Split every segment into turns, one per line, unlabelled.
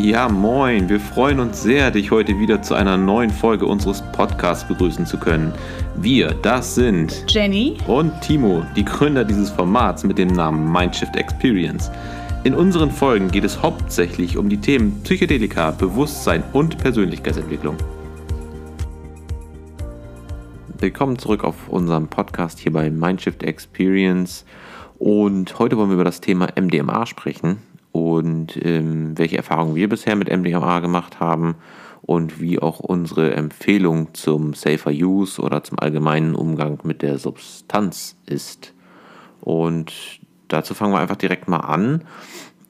Ja, moin. Wir freuen uns sehr, dich heute wieder zu einer neuen Folge unseres Podcasts begrüßen zu können. Wir, das sind
Jenny
und Timo, die Gründer dieses Formats mit dem Namen Mindshift Experience. In unseren Folgen geht es hauptsächlich um die Themen Psychedelika, Bewusstsein und Persönlichkeitsentwicklung. Willkommen zurück auf unserem Podcast hier bei Mindshift Experience. Und heute wollen wir über das Thema MDMA sprechen und ähm, welche Erfahrungen wir bisher mit MDMA gemacht haben und wie auch unsere Empfehlung zum Safer Use oder zum allgemeinen Umgang mit der Substanz ist. Und dazu fangen wir einfach direkt mal an.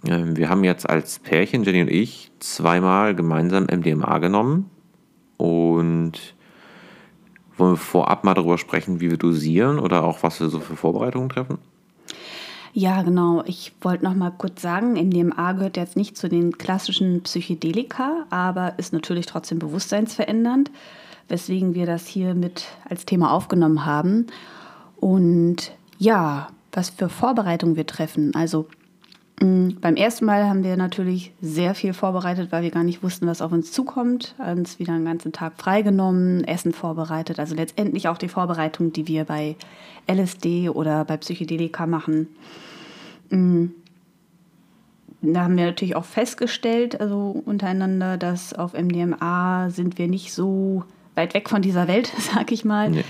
Ähm, wir haben jetzt als Pärchen, Jenny und ich, zweimal gemeinsam MDMA genommen und wollen wir vorab mal darüber sprechen, wie wir dosieren oder auch was wir so für Vorbereitungen treffen?
Ja, genau. Ich wollte noch mal kurz sagen, MDMA gehört jetzt nicht zu den klassischen Psychedelika, aber ist natürlich trotzdem bewusstseinsverändernd, weswegen wir das hier mit als Thema aufgenommen haben. Und ja, was für Vorbereitungen wir treffen. Also beim ersten Mal haben wir natürlich sehr viel vorbereitet, weil wir gar nicht wussten, was auf uns zukommt. Uns wieder einen ganzen Tag freigenommen, Essen vorbereitet. Also letztendlich auch die Vorbereitung, die wir bei LSD oder bei Psychedelika machen. Mm, da haben wir natürlich auch festgestellt, also untereinander, dass auf MDMA sind wir nicht so weit weg von dieser Welt, sag ich mal. Nee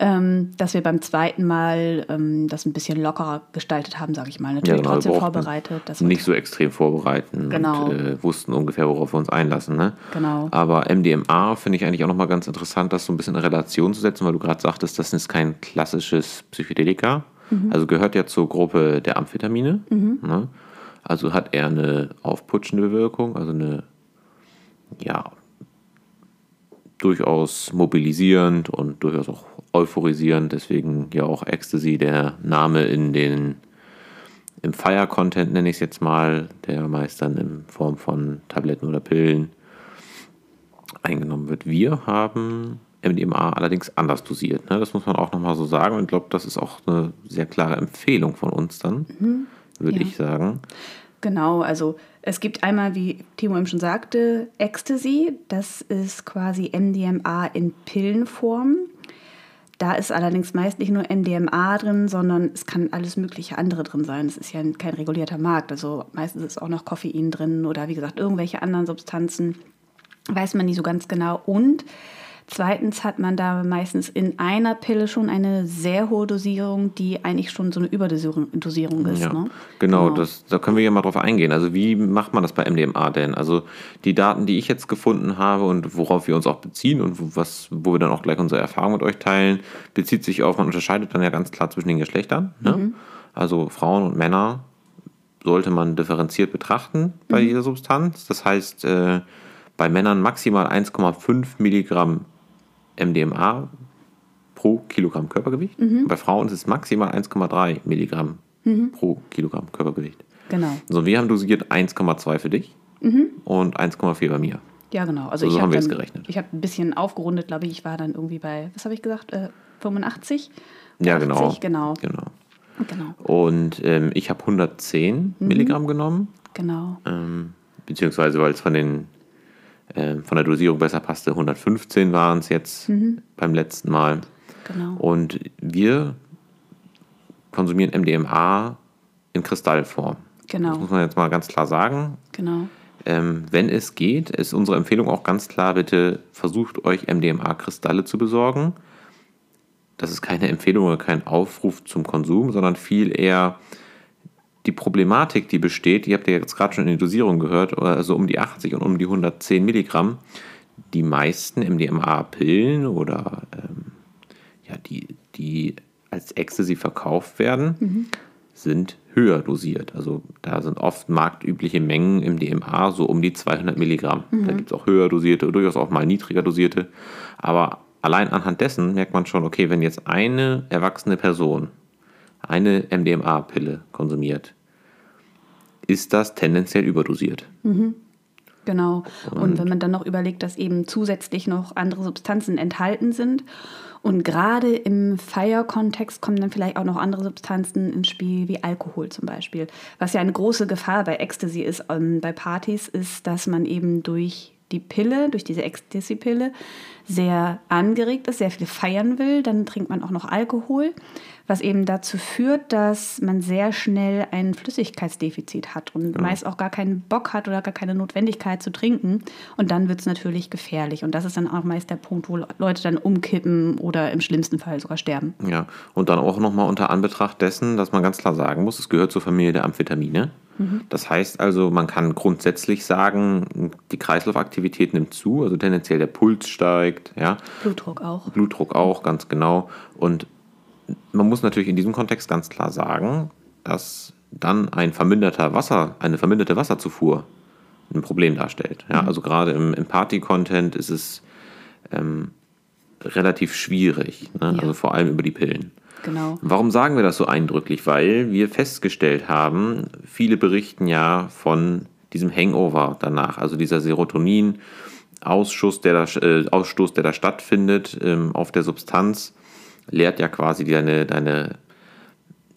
ähm, dass wir beim zweiten Mal ähm, das ein bisschen lockerer gestaltet haben, sage ich mal. Natürlich ja, genau, trotzdem vorbereitet.
nicht so extrem vorbereiten genau. und äh, wussten ungefähr, worauf wir uns einlassen. Ne? Genau. Aber MDMA finde ich eigentlich auch nochmal ganz interessant, das so ein bisschen in Relation zu setzen, weil du gerade sagtest, das ist kein klassisches Psychedelika. Mhm. Also gehört ja zur Gruppe der Amphetamine. Mhm. Ne? Also hat er eine aufputschende Wirkung, also eine ja, durchaus mobilisierend und durchaus auch euphorisierend, deswegen ja auch Ecstasy, der Name in den im Fire-Content nenne ich es jetzt mal, der meist dann in Form von Tabletten oder Pillen eingenommen wird. Wir haben MDMA allerdings anders dosiert. Ne? Das muss man auch nochmal so sagen. Und ich glaube, das ist auch eine sehr klare Empfehlung von uns dann, mhm. würde ja. ich sagen.
Genau, also es gibt einmal, wie Timo eben schon sagte, Ecstasy. Das ist quasi MDMA in Pillenform. Da ist allerdings meist nicht nur MDMA drin, sondern es kann alles mögliche andere drin sein. Es ist ja kein regulierter Markt. Also meistens ist auch noch Koffein drin oder wie gesagt irgendwelche anderen Substanzen. Weiß man nicht so ganz genau. Und Zweitens hat man da meistens in einer Pille schon eine sehr hohe Dosierung, die eigentlich schon so eine Überdosierung Dosierung ist.
Ja, ne? genau, genau. Das, da können wir ja mal drauf eingehen. Also wie macht man das bei MDMA denn? Also die Daten, die ich jetzt gefunden habe und worauf wir uns auch beziehen und was, wo wir dann auch gleich unsere Erfahrung mit euch teilen, bezieht sich auf, man unterscheidet dann ja ganz klar zwischen den Geschlechtern. Ne? Mhm. Also Frauen und Männer sollte man differenziert betrachten bei mhm. dieser Substanz. Das heißt, äh, bei Männern maximal 1,5 Milligramm MDMA pro Kilogramm Körpergewicht. Mhm. Bei Frauen ist es maximal 1,3 Milligramm mhm. pro Kilogramm Körpergewicht.
Genau.
So, wir haben dosiert 1,2 für dich mhm. und 1,4 bei mir.
Ja, genau. Also
so,
so
haben wir es gerechnet.
Ich habe ein bisschen aufgerundet, glaube ich. Ich war dann irgendwie bei, was habe ich gesagt, äh, 85?
Ja, 80, genau.
genau.
Genau. genau. Und ähm, ich habe 110 mhm. Milligramm genommen.
Genau.
Ähm, beziehungsweise, weil es von den äh, von der Dosierung besser passte. 115 waren es jetzt mhm. beim letzten Mal.
Genau.
Und wir konsumieren MDMA in Kristallform.
Genau.
Das muss man jetzt mal ganz klar sagen.
Genau.
Ähm, wenn es geht, ist unsere Empfehlung auch ganz klar, bitte versucht euch MDMA-Kristalle zu besorgen. Das ist keine Empfehlung oder kein Aufruf zum Konsum, sondern viel eher die Problematik, die besteht, die habt ihr jetzt gerade schon in der Dosierung gehört, also um die 80 und um die 110 Milligramm, die meisten MDMA-Pillen oder ähm, ja, die, die als Ecstasy verkauft werden, mhm. sind höher dosiert. Also da sind oft marktübliche Mengen im DMA so um die 200 Milligramm. Mhm. Da gibt es auch höher dosierte, durchaus auch mal niedriger dosierte. Aber allein anhand dessen merkt man schon, okay, wenn jetzt eine erwachsene Person eine MDMA-Pille konsumiert, ist das tendenziell überdosiert. Mhm.
Genau. Und wenn man dann noch überlegt, dass eben zusätzlich noch andere Substanzen enthalten sind und gerade im Feierkontext kommen dann vielleicht auch noch andere Substanzen ins Spiel, wie Alkohol zum Beispiel. Was ja eine große Gefahr bei Ecstasy ist, ähm, bei Partys, ist, dass man eben durch die Pille, durch diese Ecstasy-Pille, sehr angeregt ist, sehr viel feiern will. Dann trinkt man auch noch Alkohol, was eben dazu führt, dass man sehr schnell ein Flüssigkeitsdefizit hat und
Genau.
meist auch gar keinen Bock hat oder gar keine Notwendigkeit zu trinken. Und dann wird es natürlich gefährlich. Und das ist dann auch meist der Punkt, wo Leute dann umkippen oder im schlimmsten Fall sogar sterben.
Ja, und dann auch nochmal unter Anbetracht dessen, dass man ganz klar sagen muss, es gehört zur Familie der Amphetamine. Das heißt also, man kann grundsätzlich sagen, die Kreislaufaktivität nimmt zu, also tendenziell der Puls steigt, ja,
Blutdruck auch.
Blutdruck auch, ganz genau. Und man muss natürlich in diesem Kontext ganz klar sagen, dass dann ein verminderter Wasser, eine verminderte Wasserzufuhr ein Problem darstellt. Ja, also gerade im, im Party-Content ist es ähm, relativ schwierig, ne?
Ja.
also vor allem über die Pillen.
Genau.
Warum sagen wir das so eindrücklich? Weil wir festgestellt haben, viele berichten ja von diesem Hangover danach, also dieser Serotonin-Ausschuss, der da, äh, Ausstoß, der da stattfindet ähm, auf der Substanz, leert ja quasi deine, deine,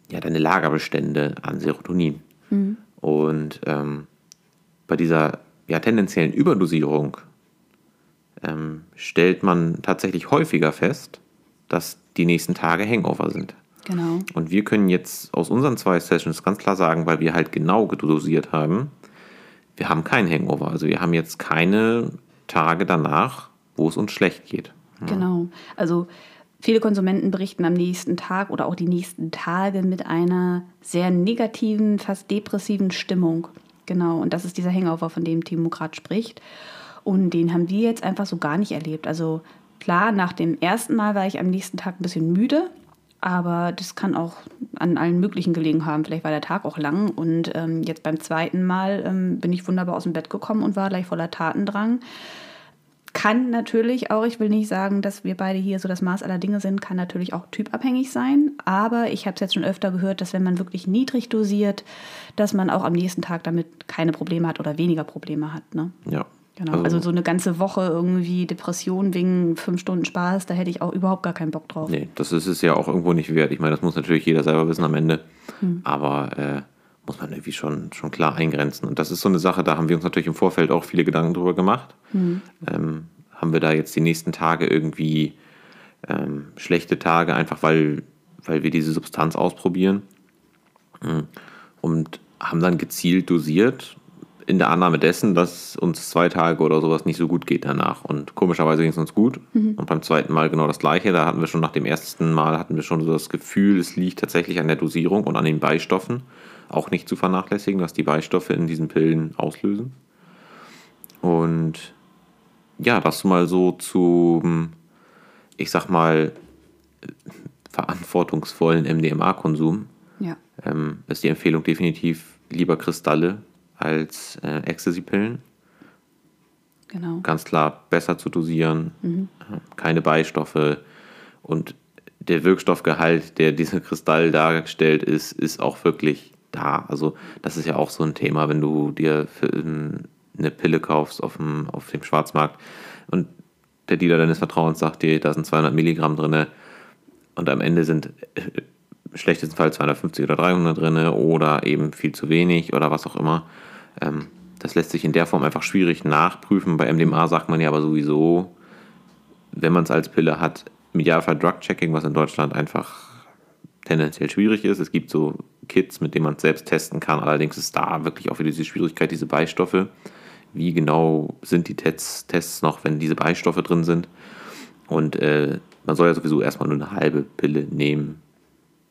ja, deine Lagerbestände an Serotonin. Und ähm, bei dieser ja, tendenziellen Überdosierung ähm, stellt man tatsächlich häufiger fest, dass die nächsten Tage Hangover sind.
Genau.
Und wir können jetzt aus unseren zwei Sessions ganz klar sagen, weil wir halt genau gedosiert haben, wir haben kein Hangover. Also wir haben jetzt keine Tage danach, wo es uns schlecht geht.
Genau. Also viele Konsumenten berichten am nächsten Tag oder auch die nächsten Tage mit einer sehr negativen, fast depressiven Stimmung. Genau. Und das ist dieser Hangover, von dem Timo gerade spricht. Und den haben wir jetzt einfach so gar nicht erlebt. Also klar, nach dem ersten Mal war ich am nächsten Tag ein bisschen müde. Aber das kann auch an allen möglichen gelegen haben. Vielleicht war der Tag auch lang. Und ähm, jetzt beim zweiten Mal ähm, bin ich wunderbar aus dem Bett gekommen und war gleich voller Tatendrang. Kann natürlich auch, ich will nicht sagen, dass wir beide hier so das Maß aller Dinge sind, kann natürlich auch typabhängig sein. Aber ich habe es jetzt schon öfter gehört, dass wenn man wirklich niedrig dosiert, dass man auch am nächsten Tag damit keine Probleme hat oder weniger Probleme hat. Ne?
Ja.
Genau. Also, so eine ganze Woche irgendwie Depression wegen fünf Stunden Spaß, da hätte ich auch überhaupt gar keinen Bock drauf.
Nee, das ist es ja auch irgendwo nicht wert. Ich meine, das muss natürlich jeder selber wissen am Ende. Aber äh, muss man irgendwie schon, schon klar eingrenzen. Und das ist so eine Sache, da haben wir uns natürlich im Vorfeld auch viele Gedanken drüber gemacht. Ähm, haben wir da jetzt die nächsten Tage irgendwie ähm, schlechte Tage, einfach weil, weil wir diese Substanz ausprobieren. Mm. Und haben dann gezielt dosiert, in der Annahme dessen, dass uns zwei Tage oder sowas nicht so gut geht danach. Und komischerweise ging es uns gut. Und beim zweiten Mal genau das gleiche. Da hatten wir schon nach dem ersten Mal hatten wir schon so das Gefühl, es liegt tatsächlich an der Dosierung und an den Beistoffen. Auch nicht zu vernachlässigen, was die Beistoffe in diesen Pillen auslösen. Und ja, das mal so zum, ich sag mal, verantwortungsvollen MDMA-Konsum
Ja.
ähm, ist die Empfehlung definitiv lieber Kristalle als äh, Ecstasy-Pillen.
Genau.
Ganz klar besser zu dosieren, äh, keine Beistoffe und der Wirkstoffgehalt, der dieser Kristall dargestellt ist, ist auch wirklich da. Also das ist ja auch so ein Thema, wenn du dir ähm, eine Pille kaufst auf dem, auf dem Schwarzmarkt und der Dealer deines Vertrauens sagt dir, da sind 200 Milligramm drin und am Ende sind äh, im schlechtesten Fall 250 oder 300 drin oder eben viel zu wenig oder was auch immer. Ähm, das lässt sich in der Form einfach schwierig nachprüfen. Bei MDMA sagt man ja aber sowieso, wenn man es als Pille hat, im Idealfall Drug-Checking, was in Deutschland einfach tendenziell schwierig ist. Es gibt so Kits, mit denen man es selbst testen kann. Allerdings ist da wirklich auch wieder diese Schwierigkeit, diese Beistoffe. Wie genau sind die Tests, Tests noch, wenn diese Beistoffe drin sind? Und äh, man soll ja sowieso erstmal nur eine halbe Pille nehmen,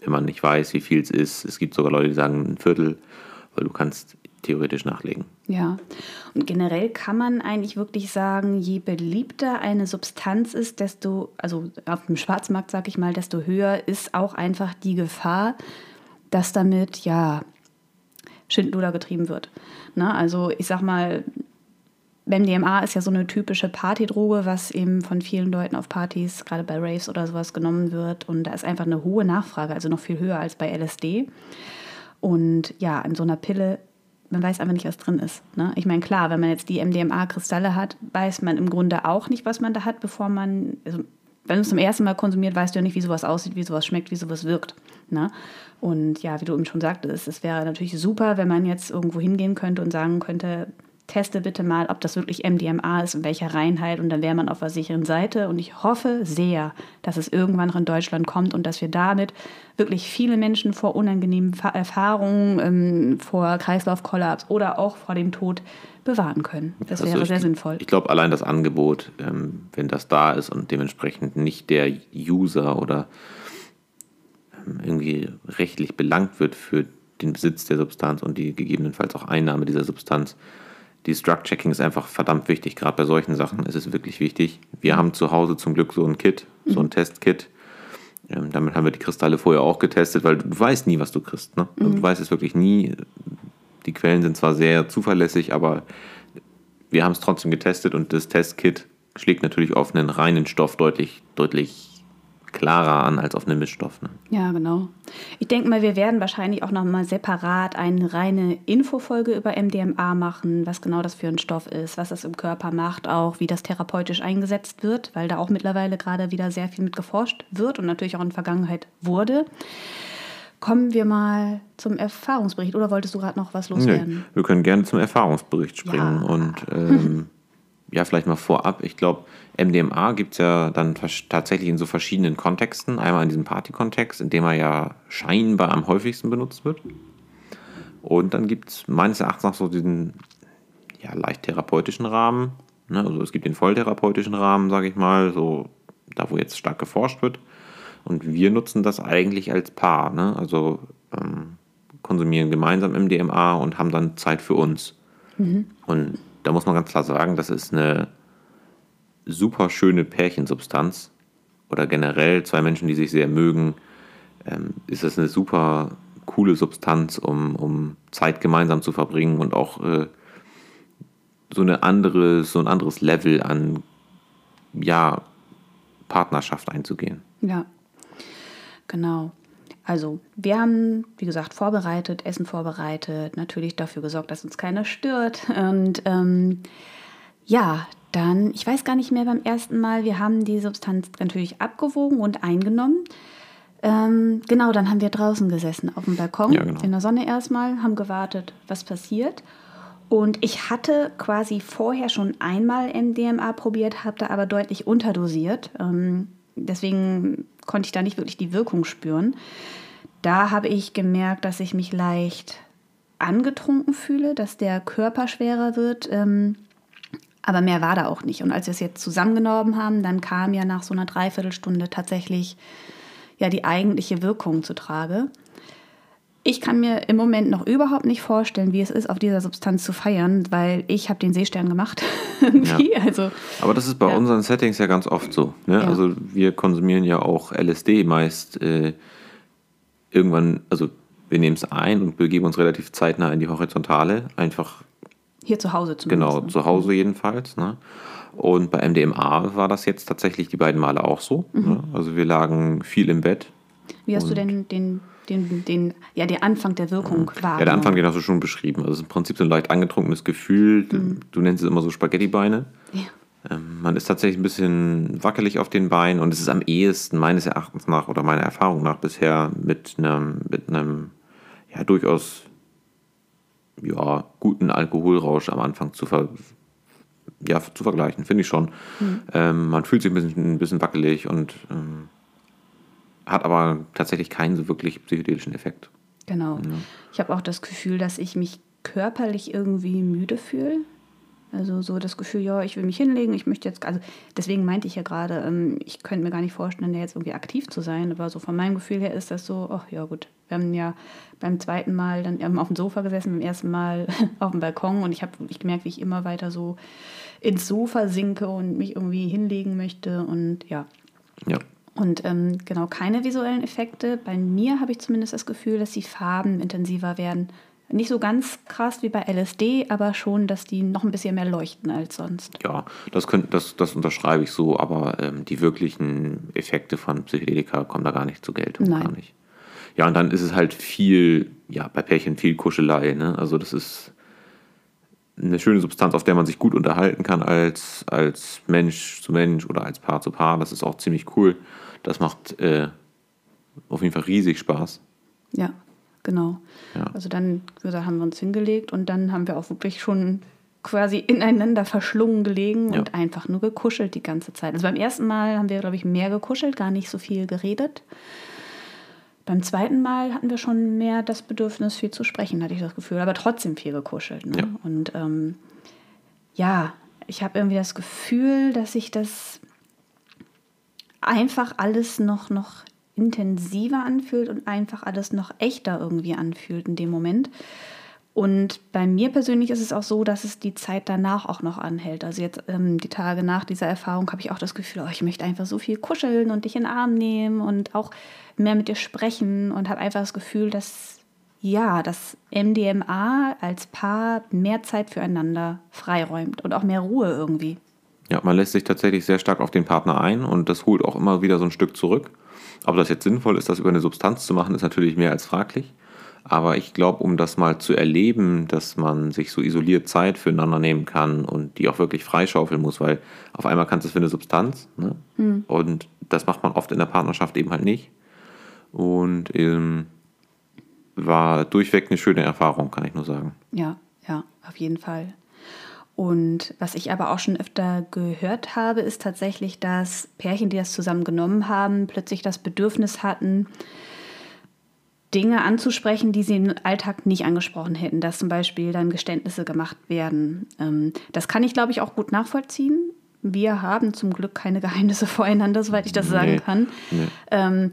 wenn man nicht weiß, wie viel es ist. Es gibt sogar Leute, die sagen ein Viertel, weil du kannst theoretisch nachlegen.
Ja, und generell kann man eigentlich wirklich sagen, je beliebter eine Substanz ist, desto, also auf dem Schwarzmarkt sag ich mal, desto höher ist auch einfach die Gefahr, dass damit, ja, Schindluder getrieben wird. Ne? Also ich sag mal, MDMA ist ja so eine typische Partydroge, was eben von vielen Leuten auf Partys, gerade bei Raves oder sowas, genommen wird. Und da ist einfach eine hohe Nachfrage, also noch viel höher als bei LSD. Und ja, an so einer Pille man weiß einfach nicht, was drin ist. Ne? Ich meine, klar, wenn man jetzt die MDMA-Kristalle hat, weiß man im Grunde auch nicht, was man da hat, bevor man, also wenn du es zum ersten Mal konsumiert, weißt du ja nicht, wie sowas aussieht, wie sowas schmeckt, wie sowas wirkt. Ne? Und ja, wie du eben schon sagtest, es wäre natürlich super, wenn man jetzt irgendwo hingehen könnte und sagen könnte, teste bitte mal, ob das wirklich MDMA ist und welcher Reinheit und dann wäre man auf der sicheren Seite. Und ich hoffe sehr, dass es irgendwann noch in Deutschland kommt und dass wir damit wirklich viele Menschen vor unangenehmen Erfahrungen, ähm, vor Kreislaufkollaps oder auch vor dem Tod bewahren können. Das also wäre
ich,
sehr sinnvoll.
Ich glaube, allein das Angebot, ähm, wenn das da ist und dementsprechend nicht der User oder ähm, irgendwie rechtlich belangt wird für den Besitz der Substanz und die gegebenenfalls auch Einnahme dieser Substanz, die Struct-Checking ist einfach verdammt wichtig. Gerade bei solchen Sachen ist es wirklich wichtig. Wir haben zu Hause zum Glück so ein Kit, so ein mhm. Testkit. Ähm, damit haben wir die Kristalle vorher auch getestet, weil du weißt nie, was du kriegst. Ne? Mhm. Du weißt es wirklich nie. Die Quellen sind zwar sehr zuverlässig, aber wir haben es trotzdem getestet und das Testkit schlägt natürlich auf einen reinen Stoff deutlich, deutlich klarer an als auf einem Mischstoff. Ne?
Ja, genau. Ich denke mal, wir werden wahrscheinlich auch nochmal separat eine reine Infofolge über MDMA machen, was genau das für ein Stoff ist, was das im Körper macht, auch wie das therapeutisch eingesetzt wird, weil da auch mittlerweile gerade wieder sehr viel mit geforscht wird und natürlich auch in der Vergangenheit wurde. Kommen wir mal zum Erfahrungsbericht oder wolltest du gerade noch was loswerden?
Nee, wir können gerne zum Erfahrungsbericht springen ja. und ähm, ja, vielleicht mal vorab. Ich glaube, MDMA gibt es ja dann tatsächlich in so verschiedenen Kontexten. Einmal in diesem Party-Kontext, in dem er ja scheinbar am häufigsten benutzt wird. Und dann gibt es meines Erachtens auch so diesen ja, leicht therapeutischen Rahmen. Ne? Also es gibt den volltherapeutischen Rahmen, sage ich mal, so da, wo jetzt stark geforscht wird. Und wir nutzen das eigentlich als Paar. Ne? Also ähm, konsumieren gemeinsam MDMA und haben dann Zeit für uns. Mhm. Und da muss man ganz klar sagen, das ist eine super schöne Pärchensubstanz oder generell zwei Menschen, die sich sehr mögen, ähm, ist das eine super coole Substanz, um, um Zeit gemeinsam zu verbringen und auch äh, so, eine andere, so ein anderes Level an ja, Partnerschaft einzugehen.
Ja, genau. Also, wir haben, wie gesagt, vorbereitet, Essen vorbereitet, natürlich dafür gesorgt, dass uns keiner stört. Und ähm, ja, dann, ich weiß gar nicht mehr beim ersten Mal, wir haben die Substanz natürlich abgewogen und eingenommen. Ähm, genau, dann haben wir draußen gesessen auf dem Balkon, ja, genau. in der Sonne erstmal, haben gewartet, was passiert. Und ich hatte quasi vorher schon einmal MDMA probiert, habe da aber deutlich unterdosiert. Ähm, deswegen konnte ich da nicht wirklich die Wirkung spüren. Da habe ich gemerkt, dass ich mich leicht angetrunken fühle, dass der Körper schwerer wird. Ähm, aber mehr war da auch nicht. Und als wir es jetzt zusammengenommen haben, dann kam ja nach so einer Dreiviertelstunde tatsächlich ja die eigentliche Wirkung zu Trage. Ich kann mir im Moment noch überhaupt nicht vorstellen, wie es ist, auf dieser Substanz zu feiern, weil ich habe den Seestern gemacht.
ja. also, Aber das ist bei ja. unseren Settings ja ganz oft so. Ne? Ja. Also wir konsumieren ja auch LSD meist äh, irgendwann, also wir nehmen es ein und begeben uns relativ zeitnah in die Horizontale, einfach
hier zu Hause
zumindest. Genau, ne? zu Hause jedenfalls. Ne? Und bei MDMA war das jetzt tatsächlich die beiden Male auch so. Mhm. Ne? Also wir lagen viel im Bett.
Wie hast du denn den, den, den, ja, den Anfang der Wirkung
wahrgenommen? Ja, der Anfang, den hast du schon beschrieben. Also es ist im Prinzip so ein leicht angetrunkenes Gefühl. Mhm. Du nennst es immer so Spaghettibeine. Ja. Ähm, man ist tatsächlich ein bisschen wackelig auf den Beinen und es ist am ehesten meines Erachtens nach oder meiner Erfahrung nach bisher mit einem, mit einem ja, durchaus ja, guten Alkoholrausch am Anfang zu, ver, ja, zu vergleichen, finde ich schon. Mhm. Ähm, man fühlt sich ein bisschen, ein bisschen wackelig und ähm, hat aber tatsächlich keinen so wirklich psychedelischen Effekt.
Genau. Ja. Ich habe auch das Gefühl, dass ich mich körperlich irgendwie müde fühle. Also so das Gefühl, ja, ich will mich hinlegen, ich möchte jetzt, also deswegen meinte ich ja gerade, ähm, ich könnte mir gar nicht vorstellen, jetzt irgendwie aktiv zu sein, aber so von meinem Gefühl her ist das so, ach ja gut, wir haben ja beim zweiten Mal dann auf dem Sofa gesessen, beim ersten Mal auf dem Balkon und ich habe wirklich gemerkt, wie ich immer weiter so ins Sofa sinke und mich irgendwie hinlegen möchte und ja.
Ja.
Und ähm, genau, keine visuellen Effekte. Bei mir habe ich zumindest das Gefühl, dass die Farben intensiver werden nicht so ganz krass wie bei LSD, aber schon, dass die noch ein bisschen mehr leuchten als sonst.
Ja, das, könnt, das, das unterschreibe ich so, aber ähm, die wirklichen Effekte von Psychedelika kommen da gar nicht zur Geltung. Nein. Gar nicht. Ja, und dann ist es halt viel, ja, bei Pärchen viel Kuschelei. Ne? Also das ist eine schöne Substanz, auf der man sich gut unterhalten kann als, als Mensch zu Mensch oder als Paar zu Paar. Das ist auch ziemlich cool. Das macht äh, auf jeden Fall riesig Spaß.
Ja, genau.
Ja.
Also dann wie gesagt, haben wir uns hingelegt und dann haben wir auch wirklich schon quasi ineinander verschlungen gelegen
Ja.
und einfach nur gekuschelt die ganze Zeit. Also beim ersten Mal haben wir, glaube ich, mehr gekuschelt, gar nicht so viel geredet. Beim zweiten Mal hatten wir schon mehr das Bedürfnis, viel zu sprechen, hatte ich das Gefühl, aber trotzdem viel gekuschelt. Ne?
Ja.
Und ähm, ja, ich habe irgendwie das Gefühl, dass sich das einfach alles noch, noch intensiver anfühlt und einfach alles noch echter irgendwie anfühlt in dem Moment. Und bei mir persönlich ist es auch so, dass es die Zeit danach auch noch anhält. Also jetzt ähm, die Tage nach dieser Erfahrung habe ich auch das Gefühl, oh, ich möchte einfach so viel kuscheln und dich in den Arm nehmen und auch mehr mit dir sprechen und habe einfach das Gefühl, dass ja, dass MDMA als Paar mehr Zeit füreinander freiräumt und auch mehr Ruhe irgendwie.
Ja, man lässt sich tatsächlich sehr stark auf den Partner ein und das holt auch immer wieder so ein Stück zurück. Ob das jetzt sinnvoll ist, das über eine Substanz zu machen, ist natürlich mehr als fraglich. Aber ich glaube, um das mal zu erleben, dass man sich so isoliert Zeit füreinander nehmen kann und die auch wirklich freischaufeln muss, weil auf einmal kannst du es für eine Substanz. Ne? Und das macht man oft in der Partnerschaft eben halt nicht. Und ähm, war durchweg eine schöne Erfahrung, kann ich nur sagen.
Ja, ja, auf jeden Fall. Und was ich aber auch schon öfter gehört habe, ist tatsächlich, dass Pärchen, die das zusammen genommen haben, plötzlich das Bedürfnis hatten, Dinge anzusprechen, die sie im Alltag nicht angesprochen hätten, dass zum Beispiel dann Geständnisse gemacht werden. Ähm, das kann ich, glaube ich, auch gut nachvollziehen. Wir haben zum Glück keine Geheimnisse voreinander, soweit ich das sagen
Nee,
kann.
nee.
Ähm,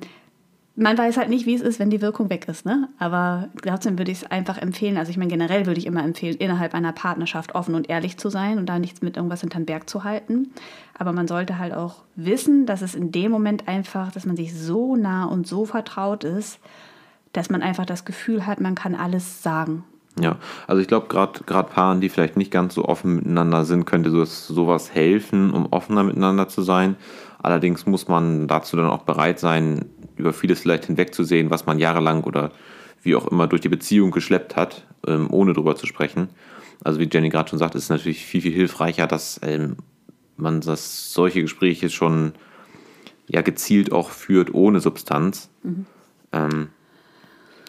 man weiß halt nicht, wie es ist, wenn die Wirkung weg ist. Ne? Aber trotzdem würde ich es einfach empfehlen. Also ich meine, generell würde ich immer empfehlen, innerhalb einer Partnerschaft offen und ehrlich zu sein und da nichts mit irgendwas hinterm Berg zu halten. Aber man sollte halt auch wissen, dass es in dem Moment einfach, dass man sich so nah und so vertraut ist, dass man einfach das Gefühl hat, man kann alles sagen.
Ja, also ich glaube, gerade gerade Paaren, die vielleicht nicht ganz so offen miteinander sind, könnte so, sowas helfen, um offener miteinander zu sein. Allerdings muss man dazu dann auch bereit sein, über vieles vielleicht hinwegzusehen, was man jahrelang oder wie auch immer durch die Beziehung geschleppt hat, ähm, ohne drüber zu sprechen. Also wie Jenny gerade schon sagt, ist es natürlich viel, viel hilfreicher, dass ähm, man das, solche Gespräche schon ja, gezielt auch führt ohne Substanz. Ähm,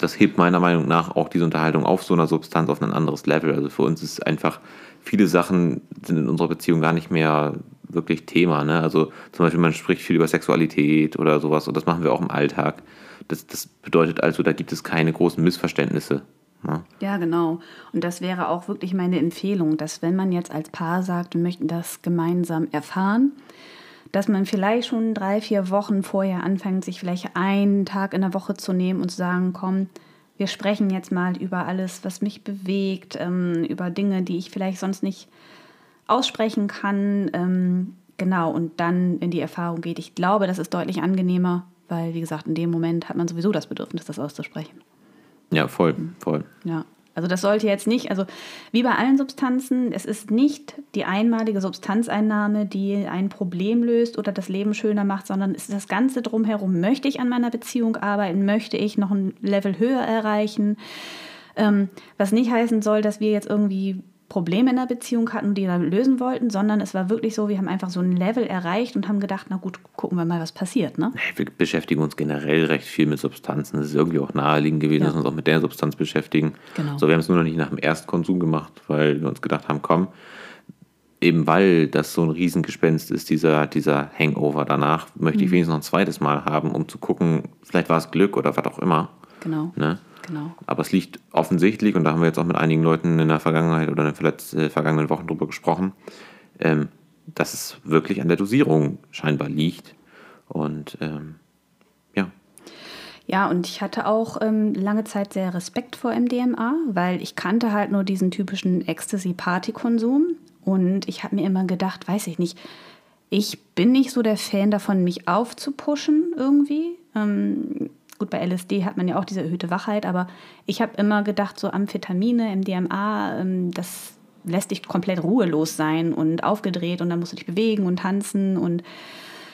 das hebt meiner Meinung nach auch diese Unterhaltung auf so einer Substanz auf ein anderes Level. Also für uns ist einfach, viele Sachen sind in unserer Beziehung gar nicht mehr wirklich Thema. Ne? Also zum Beispiel, man spricht viel über Sexualität oder sowas und das machen wir auch im Alltag. Das, das bedeutet also, da gibt es keine großen Missverständnisse. Ne?
Ja, genau. Und das wäre auch wirklich meine Empfehlung, dass wenn man jetzt als Paar sagt, wir möchten das gemeinsam erfahren, dass man vielleicht schon drei, vier Wochen vorher anfängt, sich vielleicht einen Tag in der Woche zu nehmen und zu sagen, komm, wir sprechen jetzt mal über alles, was mich bewegt, ähm, über Dinge, die ich vielleicht sonst nicht aussprechen kann. Ähm, genau, und dann in die Erfahrung geht. Ich glaube, das ist deutlich angenehmer, weil, wie gesagt, in dem Moment hat man sowieso das Bedürfnis, das auszusprechen.
Ja, voll, voll.
Ja, also das sollte jetzt nicht, also wie bei allen Substanzen, es ist nicht die einmalige Substanzeinnahme, die ein Problem löst oder das Leben schöner macht, sondern es ist das Ganze drumherum. Möchte ich an meiner Beziehung arbeiten? Möchte ich noch ein Level höher erreichen? Ähm, was nicht heißen soll, dass wir jetzt irgendwie Probleme in der Beziehung hatten, die wir lösen wollten, sondern es war wirklich so, wir haben einfach so ein Level erreicht und haben gedacht, na gut, gucken wir mal, was passiert. Ne?
Wir beschäftigen uns generell recht viel mit Substanzen. Es ist irgendwie auch naheliegend gewesen,
Ja.
dass wir uns auch mit der Substanz beschäftigen.
Genau.
So, wir haben es nur noch nicht nach dem Erstkonsum gemacht, weil wir uns gedacht haben, komm, eben weil das so ein Riesengespenst ist, dieser, dieser Hangover danach, möchte ich wenigstens noch ein zweites Mal haben, um zu gucken, vielleicht war es Glück oder was auch immer.
Genau.
Ne?
Genau.
Aber es liegt offensichtlich, und da haben wir jetzt auch mit einigen Leuten in der Vergangenheit oder in den äh, vergangenen Wochen drüber gesprochen, ähm, dass es wirklich an der Dosierung scheinbar liegt. Und ähm, ja,
Ja, und ich hatte auch ähm, lange Zeit sehr Respekt vor MDMA, weil ich kannte halt nur diesen typischen Ecstasy-Party-Konsum. Und ich habe mir immer gedacht, weiß ich nicht, ich bin nicht so der Fan davon, mich aufzupushen irgendwie. Ähm, gut, bei LSD hat man ja auch diese erhöhte Wachheit, aber ich habe immer gedacht, so Amphetamine, MDMA, ähm, das lässt dich komplett ruhelos sein und aufgedreht und dann musst du dich bewegen und tanzen und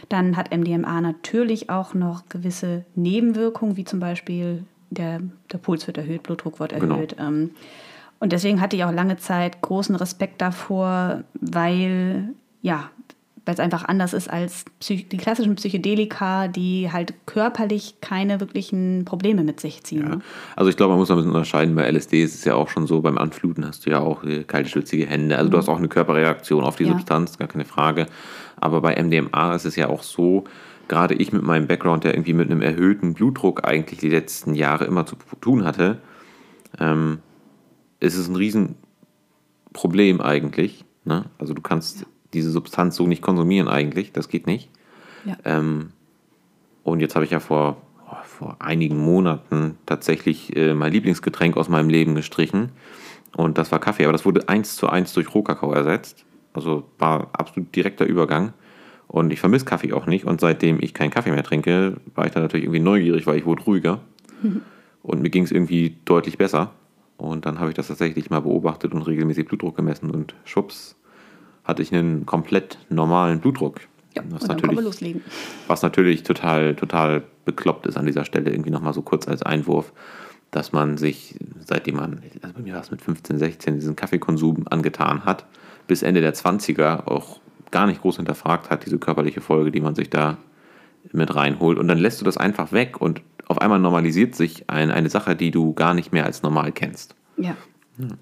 dann hat MDMA natürlich auch noch gewisse Nebenwirkungen, wie zum Beispiel der, der Puls wird erhöht, Blutdruck wird
Genau.
erhöht. Ähm, Und deswegen hatte ich auch lange Zeit großen Respekt davor, weil ja, weil es einfach anders ist als Psych die klassischen Psychedelika, die halt körperlich keine wirklichen Probleme mit sich ziehen.
Ja. Also ich glaube, man muss ein bisschen unterscheiden. Bei LSD ist es ja auch schon so, beim Anfluten hast du ja auch kalte, schwitzige Hände. Also mhm. du hast auch eine Körperreaktion auf die ja. Substanz, gar keine Frage. Aber bei MDMA ist es ja auch so, gerade ich mit meinem Background, der irgendwie mit einem erhöhten Blutdruck eigentlich die letzten Jahre immer zu tun hatte, ähm, ist es ein Riesenproblem eigentlich. Ne? Also du kannst ja diese Substanz so nicht konsumieren eigentlich. Das geht nicht. Ja. Ähm, und jetzt habe ich ja vor, oh, vor einigen Monaten tatsächlich äh, mein Lieblingsgetränk aus meinem Leben gestrichen. Und das war Kaffee. Aber das wurde eins zu eins durch Rohkakao ersetzt. Also war absolut direkter Übergang. Und ich vermisse Kaffee auch nicht. Und seitdem ich keinen Kaffee mehr trinke, war ich dann natürlich irgendwie neugierig, weil ich wurde ruhiger. Mhm. Und mir ging es irgendwie deutlich besser. Und dann habe ich das tatsächlich mal beobachtet und regelmäßig Blutdruck gemessen. Und schwupps, hatte ich einen komplett normalen Blutdruck.
Ja, was natürlich, loslegen.
Was natürlich total, total bekloppt ist an dieser Stelle, irgendwie nochmal so kurz als Einwurf, dass man sich, seitdem man, also bei mir war es mit 15, 16, diesen Kaffeekonsum angetan hat, bis Ende der 20er auch gar nicht groß hinterfragt hat, diese körperliche Folge, die man sich da mit reinholt. Und dann lässt du das einfach weg und auf einmal normalisiert sich ein, eine Sache, die du gar nicht mehr als normal kennst.
Ja.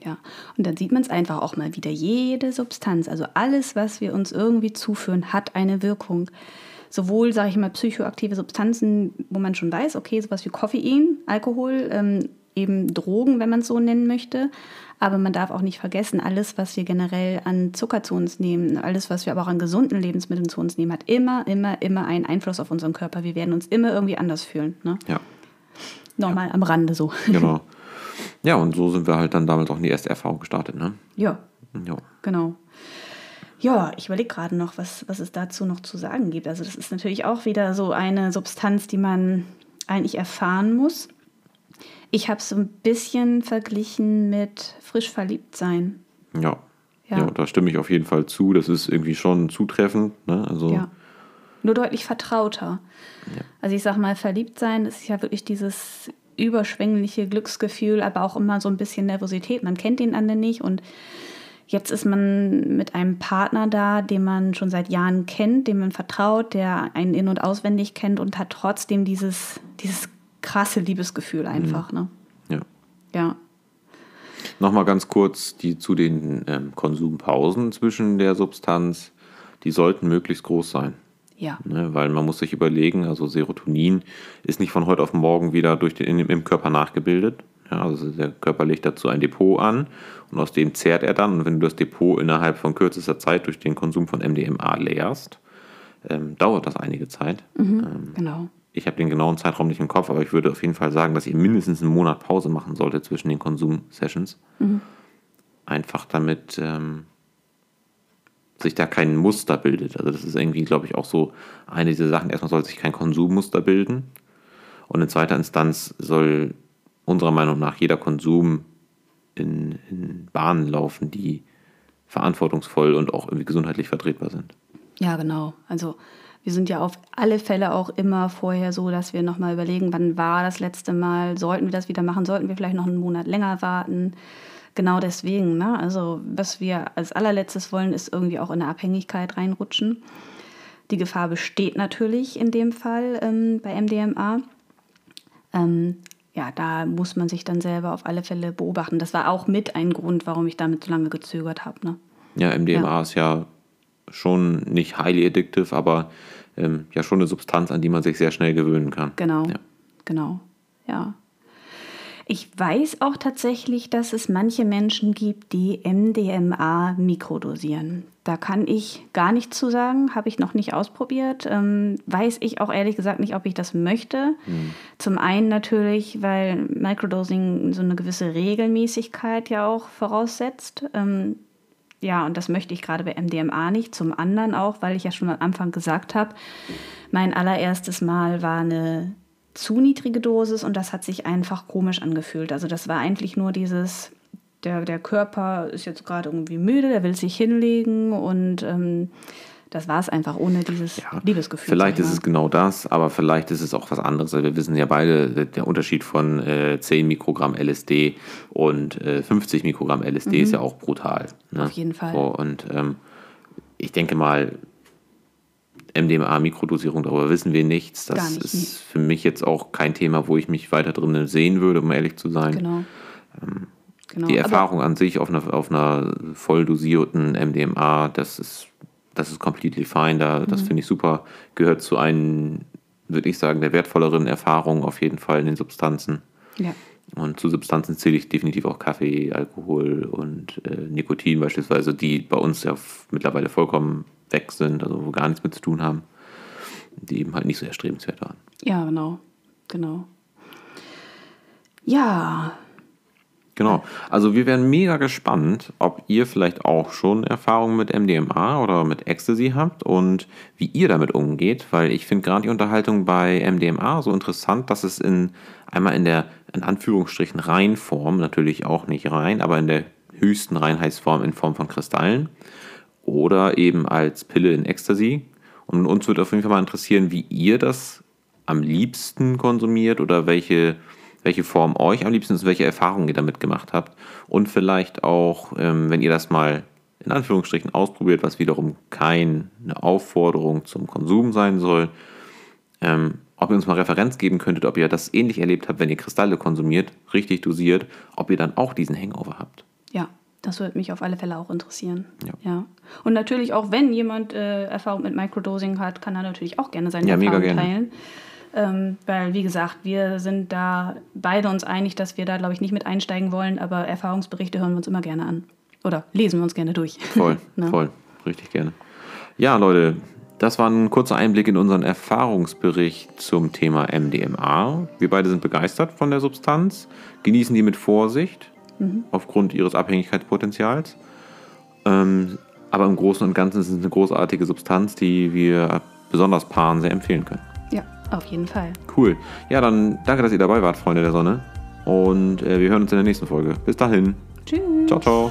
Ja, und dann sieht man es einfach auch mal wieder. Jede Substanz, also alles, was wir uns irgendwie zuführen, hat eine Wirkung. Sowohl, sage ich mal, psychoaktive Substanzen, wo man schon weiß, okay, sowas wie Koffein, Alkohol, ähm, eben Drogen, wenn man es so nennen möchte. Aber man darf auch nicht vergessen, alles, was wir generell an Zucker zu uns nehmen, alles, was wir aber auch an gesunden Lebensmitteln zu uns nehmen, hat immer, immer, immer einen Einfluss auf unseren Körper. Wir werden uns immer irgendwie anders fühlen. Ne?
Ja.
Nochmal ja. am Rande so.
Genau. Ja, und so sind wir halt dann damals auch in die erste Erfahrung gestartet, ne?
Ja. Ja. Genau. Ja, ich überlege gerade noch, was, was es dazu noch zu sagen gibt. Also das ist natürlich auch wieder so eine Substanz, die man eigentlich erfahren muss. Ich habe es so ein bisschen verglichen mit frisch verliebt sein.
Ja. ja. Ja, da stimme ich auf jeden Fall zu. Das ist irgendwie schon zutreffend. Ne? Also
ja. Nur deutlich vertrauter. Ja. Also ich sage mal, verliebt sein ist ja wirklich dieses überschwängliche Glücksgefühl, aber auch immer so ein bisschen Nervosität. Man kennt den anderen nicht und jetzt ist man mit einem Partner da, den man schon seit Jahren kennt, dem man vertraut, der einen in- und auswendig kennt und hat trotzdem dieses, dieses krasse Liebesgefühl einfach. Mhm. Ne?
Ja.
Ja.
Nochmal ganz kurz die, zu den ähm, Konsumpausen zwischen der Substanz. Die sollten möglichst groß sein.
Ja.
Ne, weil man muss sich überlegen, also Serotonin ist nicht von heute auf morgen wieder durch den, im Körper nachgebildet. Ja, also der Körper legt dazu ein Depot an und aus dem zehrt er dann. Und wenn du das Depot innerhalb von kürzester Zeit durch den Konsum von MDMA leerst, ähm, dauert das einige Zeit.
Mhm, ähm, genau.
Ich habe den genauen Zeitraum nicht im Kopf, aber ich würde auf jeden Fall sagen, dass ihr mindestens einen Monat Pause machen solltet zwischen den Konsum-Sessions. Mhm. Einfach damit ähm, sich da kein Muster bildet. Also das ist irgendwie, glaube ich, auch so eine dieser Sachen. Erstmal soll sich kein Konsummuster bilden. Und in zweiter Instanz soll unserer Meinung nach jeder Konsum in, in Bahnen laufen, die verantwortungsvoll und auch irgendwie gesundheitlich vertretbar sind.
Ja, genau. Also wir sind ja auf alle Fälle auch immer vorher so, dass wir nochmal überlegen, wann war das letzte Mal, sollten wir das wieder machen, sollten wir vielleicht noch einen Monat länger warten genau deswegen. Ne? Also was wir als allerletztes wollen, ist irgendwie auch in eine Abhängigkeit reinrutschen. Die Gefahr besteht natürlich in dem Fall ähm, bei MDMA. Ähm, ja, da muss man sich dann selber auf alle Fälle beobachten. Das war auch mit ein Grund, warum ich damit so lange gezögert habe. Ne?
Ja, MDMA ja. ist ja schon nicht highly addictive, aber ähm, ja schon eine Substanz, an die man sich sehr schnell gewöhnen kann.
Genau,
ja.
genau, ja. Ich weiß auch tatsächlich, dass es manche Menschen gibt, die MDMA mikrodosieren. Da kann ich gar nichts zu sagen, habe ich noch nicht ausprobiert. Ähm, weiß ich auch ehrlich gesagt nicht, ob ich das möchte. Mhm. Zum einen natürlich, weil Microdosing so eine gewisse Regelmäßigkeit ja auch voraussetzt. Ähm, ja, und das möchte ich gerade bei MDMA nicht. Zum anderen auch, weil ich ja schon am Anfang gesagt habe, mein allererstes Mal war eine zu niedrige Dosis und das hat sich einfach komisch angefühlt. Also das war eigentlich nur dieses, der, der Körper ist jetzt gerade irgendwie müde, der will sich hinlegen und ähm, das war es einfach, ohne dieses
Ja,
Liebesgefühl.
Vielleicht ist es genau das, aber vielleicht ist es auch was anderes. Wir wissen ja beide der Unterschied von äh, 10 Mikrogramm LSD und äh, 50 Mikrogramm LSD ist ja auch brutal. Ne?
Mhm. Auf jeden Fall.
So, und ähm, ich denke mal, MDMA-Mikrodosierung, darüber wissen wir nichts. Das
nicht,
ist
nee.
für mich jetzt auch kein Thema, wo ich mich weiter drin sehen würde, um ehrlich zu sein.
Genau. genau.
Die
Aber-
Erfahrung an sich auf einer, auf einer voll dosierten MDMA, das ist, das ist completely fine. Da, Das
Mhm.
finde ich super. Gehört zu einem, würde ich sagen, der wertvolleren Erfahrungen auf jeden Fall in den Substanzen.
Ja.
Und zu Substanzen zähle ich definitiv auch Kaffee, Alkohol und äh, Nikotin beispielsweise, die bei uns ja mittlerweile vollkommen weg sind, also wo gar nichts mit zu tun haben, die eben halt nicht so erstrebenswert waren.
ja, genau. Genau. Ja,
Genau. Also wir wären mega gespannt, ob ihr vielleicht auch schon Erfahrungen mit MDMA oder mit Ecstasy habt und wie ihr damit umgeht, weil ich finde gerade die Unterhaltung bei MDMA so interessant, dass es in einmal in der in Anführungsstrichen Reinform, natürlich auch nicht rein, aber in der höchsten Reinheitsform in Form von Kristallen oder eben als Pille in Ecstasy. Und uns würde auf jeden Fall mal interessieren, wie ihr das am liebsten konsumiert oder welche, welche Form euch am liebsten ist, welche Erfahrungen ihr damit gemacht habt. Und vielleicht auch, ähm, wenn ihr das mal in Anführungsstrichen ausprobiert, was wiederum keine Aufforderung zum Konsum sein soll, ähm, ob ihr uns mal Referenz geben könntet, ob ihr das ähnlich erlebt habt, wenn ihr Kristalle konsumiert, richtig dosiert, ob ihr dann auch diesen Hangover habt.
ja, das würde mich auf alle Fälle auch interessieren.
Ja.
Und natürlich auch, wenn jemand äh, Erfahrung mit Microdosing hat, kann er natürlich auch gerne seine
Ja, mega
Erfahrungen
gerne.
teilen. Ähm, weil, wie gesagt, wir sind da beide uns einig, dass wir da, glaube ich, nicht mit einsteigen wollen, aber Erfahrungsberichte hören wir uns immer gerne an. Oder lesen wir uns gerne durch.
Voll,
Ne?
voll, richtig gerne. Ja, Leute, das war ein kurzer Einblick in unseren Erfahrungsbericht zum Thema MDMA. Wir beide sind begeistert von der Substanz, genießen die mit Vorsicht aufgrund ihres Abhängigkeitspotenzials. Ähm, aber im Großen und Ganzen ist es eine großartige Substanz, die wir besonders Paaren sehr empfehlen können.
Ja, auf jeden Fall.
Cool. Ja, dann danke, dass ihr dabei wart, Freunde der Sonne. Und äh, wir hören uns in der nächsten Folge. Bis dahin.
Tschüss.
Ciao, ciao.